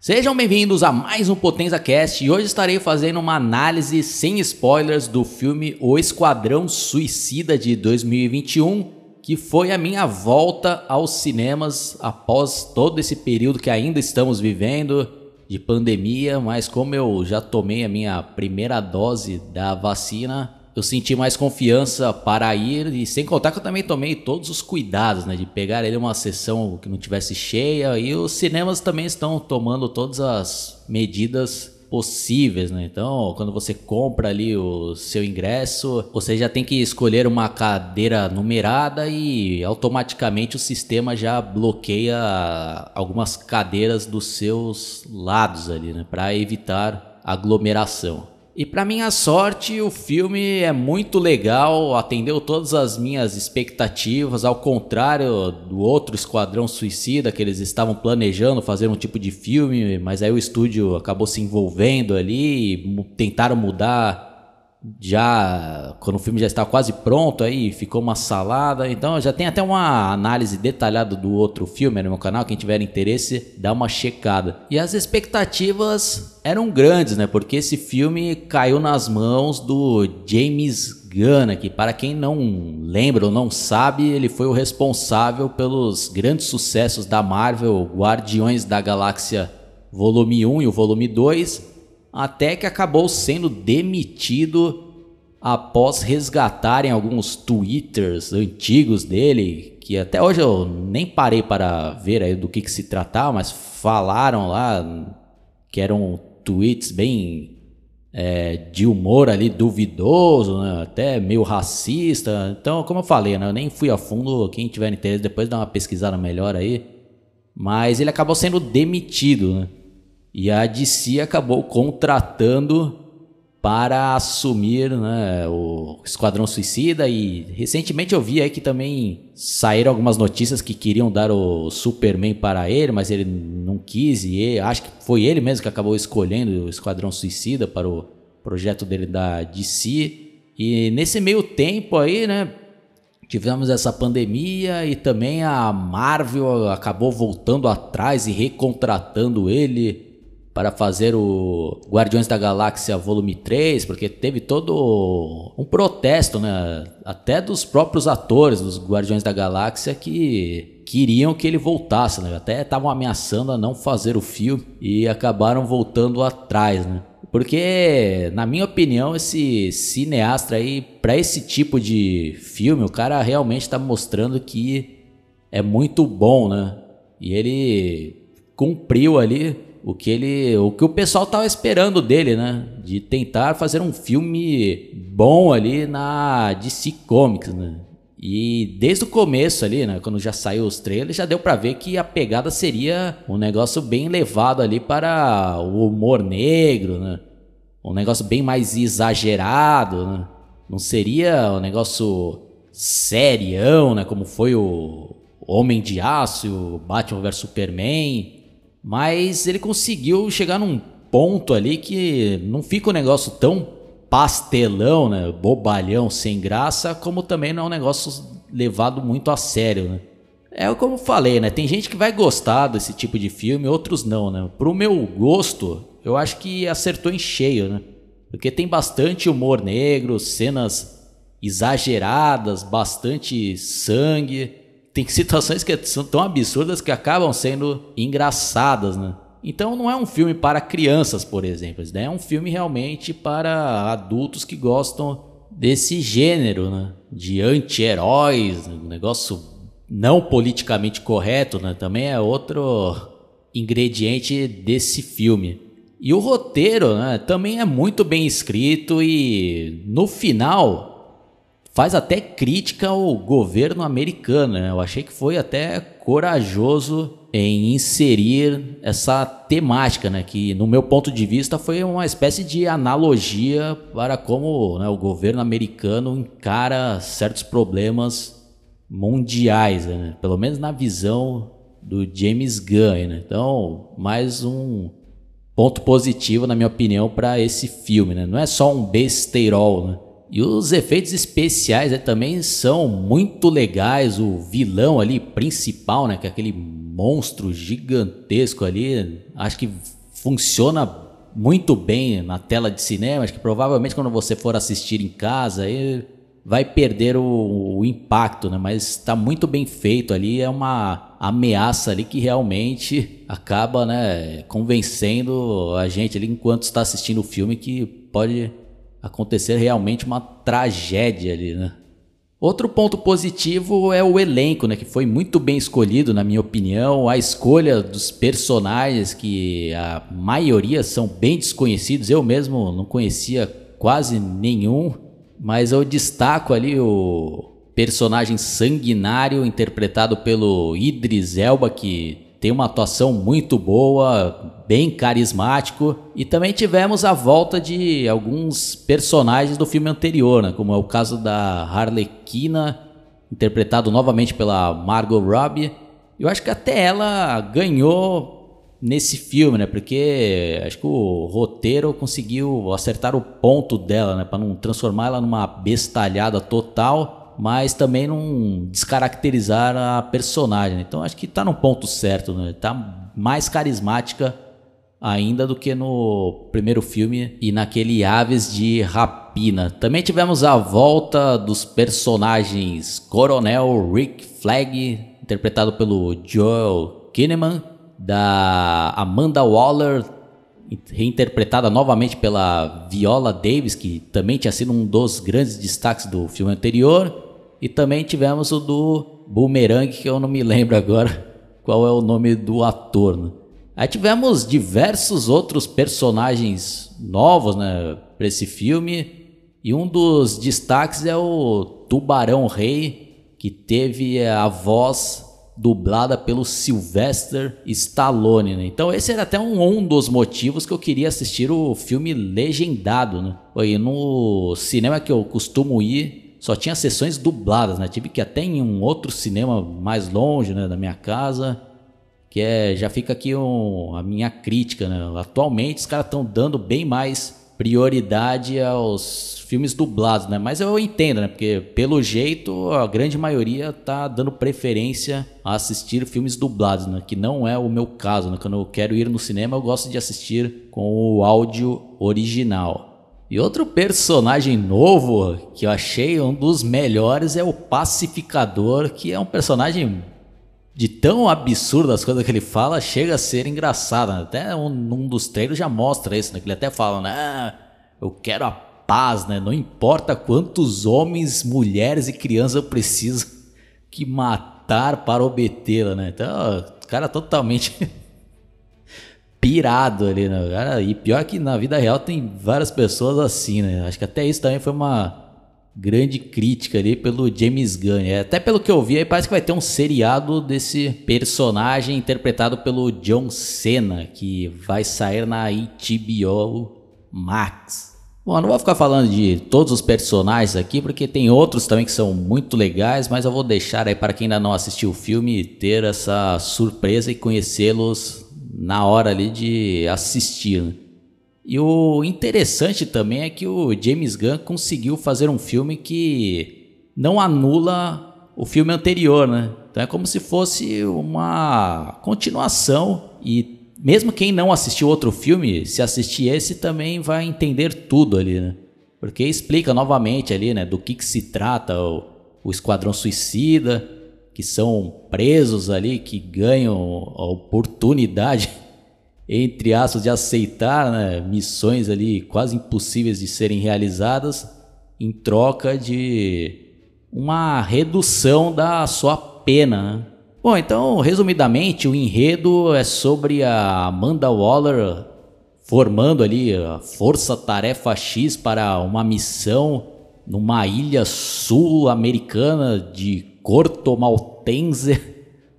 Sejam bem-vindos a mais um Potenza Cast e hoje estarei fazendo uma análise sem spoilers do filme O Esquadrão Suicida de 2021, que foi a minha volta aos cinemas após todo esse período que ainda estamos vivendo de pandemia, mas como eu já tomei a minha primeira dose da vacina, eu senti mais confiança para ir e sem contar que eu também tomei todos os cuidados, né, de pegar ele uma sessão que não tivesse cheia e os cinemas também estão tomando todas as medidas possíveis, né? Então, quando você compra ali o seu ingresso, você já tem que escolher uma cadeira numerada e automaticamente o sistema já bloqueia algumas cadeiras dos seus lados ali, né, para evitar aglomeração. E para minha sorte, o filme é muito legal, atendeu todas as minhas expectativas, ao contrário do outro Esquadrão Suicida que eles estavam planejando fazer um tipo de filme, mas aí o estúdio acabou se envolvendo ali tentaram mudar já quando o filme já está quase pronto aí ficou uma salada. Então já tem até uma análise detalhada do outro filme no meu canal. Quem tiver interesse dá uma checada. E as expectativas eram grandes né? Porque esse filme caiu nas mãos do James Gunn que para quem não lembra ou não sabe ele foi o responsável pelos grandes sucessos da Marvel Guardiões da Galáxia volume 1 e o volume 2 até que acabou sendo demitido após resgatarem alguns twitters antigos dele, que até hoje eu nem parei para ver do que, que se tratava, mas falaram lá que eram tweets bem é, de humor ali duvidoso, né? até meio racista. Então, como eu falei, né? eu nem fui a fundo. Quem tiver interesse depois dá uma pesquisada melhor aí. Mas ele acabou sendo demitido, né? E a DC acabou contratando para assumir né, o Esquadrão Suicida. E recentemente eu vi aí que também saíram algumas notícias que queriam dar o Superman para ele, mas ele não quis. E ele, acho que foi ele mesmo que acabou escolhendo o Esquadrão Suicida para o projeto dele da DC. E nesse meio tempo aí, né, tivemos essa pandemia e também a Marvel acabou voltando atrás e recontratando ele para fazer o Guardiões da Galáxia Volume 3, porque teve todo um protesto, né? Até dos próprios atores dos Guardiões da Galáxia que queriam que ele voltasse, né? Até estavam ameaçando a não fazer o filme e acabaram voltando atrás, né? Porque, na minha opinião, esse cineasta aí, para esse tipo de filme, o cara realmente está mostrando que é muito bom, né? E ele cumpriu ali o que ele, o que o pessoal tava esperando dele, né? De tentar fazer um filme bom ali na DC Comics, né? E desde o começo ali, né, quando já saiu os trailers, já deu para ver que a pegada seria um negócio bem levado ali para o humor negro, né? Um negócio bem mais exagerado, né? Não seria um negócio serião, né, como foi o Homem de Aço, o Batman vs Superman. Mas ele conseguiu chegar num ponto ali que não fica um negócio tão pastelão, né? Bobalhão, sem graça, como também não é um negócio levado muito a sério, né? É como falei, né? Tem gente que vai gostar desse tipo de filme, outros não, né? Pro meu gosto, eu acho que acertou em cheio, né? Porque tem bastante humor negro, cenas exageradas, bastante sangue tem situações que são tão absurdas que acabam sendo engraçadas, né? Então não é um filme para crianças, por exemplo, né? é um filme realmente para adultos que gostam desse gênero, né? De anti-heróis, um negócio não politicamente correto, né? Também é outro ingrediente desse filme. E o roteiro, né? Também é muito bem escrito e no final faz até crítica ao governo americano. Né? Eu achei que foi até corajoso em inserir essa temática, né? que no meu ponto de vista foi uma espécie de analogia para como né, o governo americano encara certos problemas mundiais, né? pelo menos na visão do James Gunn. Né? Então, mais um ponto positivo, na minha opinião, para esse filme. Né? Não é só um besteirol, né? E os efeitos especiais né, também são muito legais. O vilão ali principal, né, que é aquele monstro gigantesco ali, acho que funciona muito bem na tela de cinema. Acho que provavelmente quando você for assistir em casa, aí vai perder o, o impacto, né? Mas está muito bem feito ali, é uma ameaça ali que realmente acaba, né, convencendo a gente ali enquanto está assistindo o filme que pode acontecer realmente uma tragédia ali, né? Outro ponto positivo é o elenco, né, que foi muito bem escolhido, na minha opinião. A escolha dos personagens, que a maioria são bem desconhecidos. Eu mesmo não conhecia quase nenhum. Mas eu destaco ali o personagem sanguinário interpretado pelo Idris Elba, que tem uma atuação muito boa, bem carismático. E também tivemos a volta de alguns personagens do filme anterior, né? como é o caso da Harlequina, interpretado novamente pela Margot Robbie. Eu acho que até ela ganhou nesse filme, né? Porque acho que o roteiro conseguiu acertar o ponto dela, né? Para não transformar ela numa bestalhada total, mas também não descaracterizar a personagem. Então acho que tá no ponto certo, né? Tá mais carismática ainda do que no primeiro filme e naquele Aves de Rapina. Também tivemos a volta dos personagens Coronel Rick Flag, interpretado pelo Joel Kinnaman, da Amanda Waller, reinterpretada novamente pela Viola Davis, que também tinha sido um dos grandes destaques do filme anterior. E também tivemos o do Boomerang, que eu não me lembro agora qual é o nome do ator. Né? Aí tivemos diversos outros personagens novos né, para esse filme. E um dos destaques é o Tubarão Rei, que teve a voz dublada pelo Sylvester Stallone, né? Então esse era até um, um, dos motivos que eu queria assistir o filme legendado, né? E no cinema que eu costumo ir, só tinha sessões dubladas, né? Tive que até em um outro cinema mais longe, né, da minha casa, que é já fica aqui um, a minha crítica, né? Atualmente os caras estão dando bem mais prioridade aos filmes dublados, né? Mas eu entendo, né? Porque pelo jeito a grande maioria tá dando preferência a assistir filmes dublados, né? Que não é o meu caso, né? Quando eu quero ir no cinema, eu gosto de assistir com o áudio original. E outro personagem novo que eu achei um dos melhores é o Pacificador, que é um personagem de tão absurdo as coisas que ele fala, chega a ser engraçado. Né? Até um, um, dos trailers já mostra isso, né? Que ele até fala, né? Ah, eu quero a paz, né? Não importa quantos homens, mulheres e crianças eu preciso que matar para obtê-la, né? Então, o cara totalmente pirado ali, né? Cara, e pior que na vida real tem várias pessoas assim, né? Acho que até isso também foi uma grande crítica ali pelo James Gunn. É, até pelo que eu vi, aí parece que vai ter um seriado desse personagem interpretado pelo John Cena, que vai sair na HBO Max. Bom, não vou ficar falando de todos os personagens aqui, porque tem outros também que são muito legais, mas eu vou deixar aí para quem ainda não assistiu o filme ter essa surpresa e conhecê-los na hora ali de assistir. Né? E o interessante também é que o James Gunn conseguiu fazer um filme que não anula o filme anterior, né? Então é como se fosse uma continuação e mesmo quem não assistiu outro filme, se assistir esse também vai entender tudo ali, né? Porque explica novamente ali, né, do que, que se trata o, o Esquadrão Suicida, que são presos ali, que ganham a oportunidade entre aspas, de aceitar né, missões ali quase impossíveis de serem realizadas em troca de uma redução da sua pena. Né? Bom, então, resumidamente, o enredo é sobre a Amanda Waller formando ali a Força Tarefa X para uma missão numa ilha sul-americana de Corto Maltense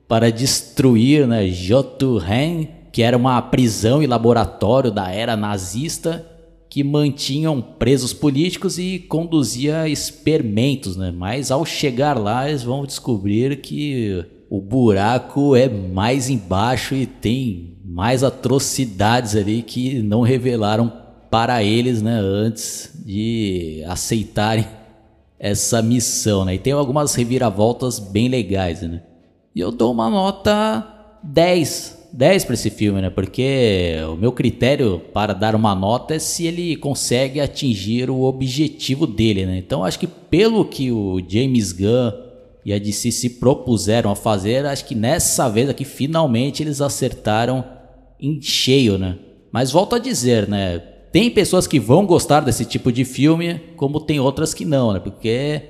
para destruir né, Jotunheim que era uma prisão e laboratório da era nazista que mantinham presos políticos e conduzia experimentos, né? Mas ao chegar lá, eles vão descobrir que o buraco é mais embaixo e tem mais atrocidades ali que não revelaram para eles, né, antes de aceitarem essa missão, né? E tem algumas reviravoltas bem legais, né? E eu dou uma nota 10. 10 para esse filme, né? Porque o meu critério para dar uma nota é se ele consegue atingir o objetivo dele, né? Então acho que pelo que o James Gunn e a DC se propuseram a fazer, acho que nessa vez aqui finalmente eles acertaram em cheio, né? Mas volto a dizer, né? Tem pessoas que vão gostar desse tipo de filme, como tem outras que não, né? Porque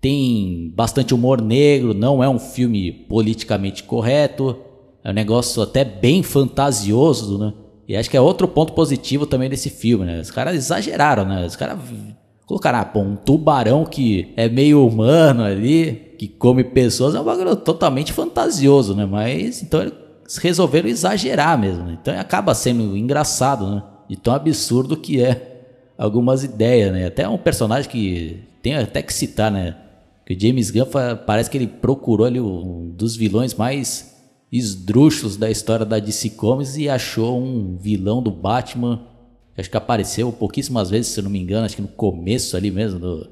tem bastante humor negro, não é um filme politicamente correto, é um negócio até bem fantasioso, né? E acho que é outro ponto positivo também desse filme, né? Os caras exageraram, né? Os caras colocaram, ah, pô, um tubarão que é meio humano ali, que come pessoas, é um bagulho totalmente fantasioso, né? Mas então eles resolveram exagerar mesmo, né? Então acaba sendo engraçado, né? De tão absurdo que é algumas ideias, né? Até um personagem que tem até que citar, né? Que o James Gunn parece que ele procurou ali um dos vilões mais esdrúxulos da história da DC Comics e achou um vilão do Batman. Acho que apareceu pouquíssimas vezes, se eu não me engano, acho que no começo ali mesmo do,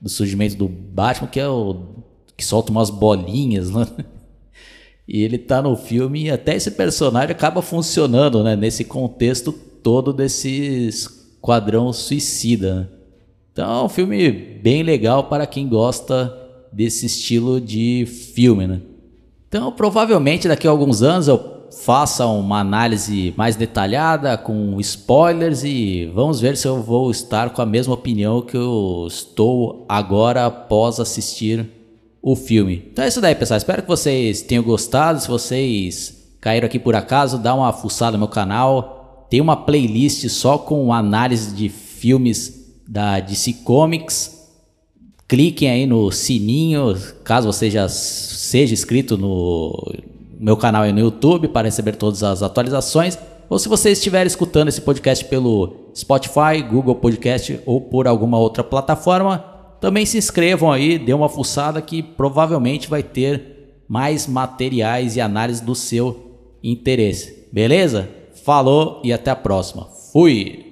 do surgimento do Batman, que é o que solta umas bolinhas, né? E ele tá no filme e até esse personagem acaba funcionando, né? Nesse contexto todo desse esquadrão suicida. Né? Então é um filme bem legal para quem gosta desse estilo de filme. Né? Então provavelmente daqui a alguns anos eu faça uma análise mais detalhada com spoilers e vamos ver se eu vou estar com a mesma opinião que eu estou agora após assistir o filme. Então é isso daí, pessoal. Espero que vocês tenham gostado. Se vocês caíram aqui por acaso, dá uma fuçada no meu canal tem uma playlist só com análise de filmes da DC Comics. Cliquem aí no sininho, caso você já seja inscrito no meu canal aí no YouTube para receber todas as atualizações. Ou se você estiver escutando esse podcast pelo Spotify, Google Podcast ou por alguma outra plataforma, também se inscrevam aí, dê uma fuçada que provavelmente vai ter mais materiais e análise do seu interesse. Beleza? Falou e até a próxima. Fui!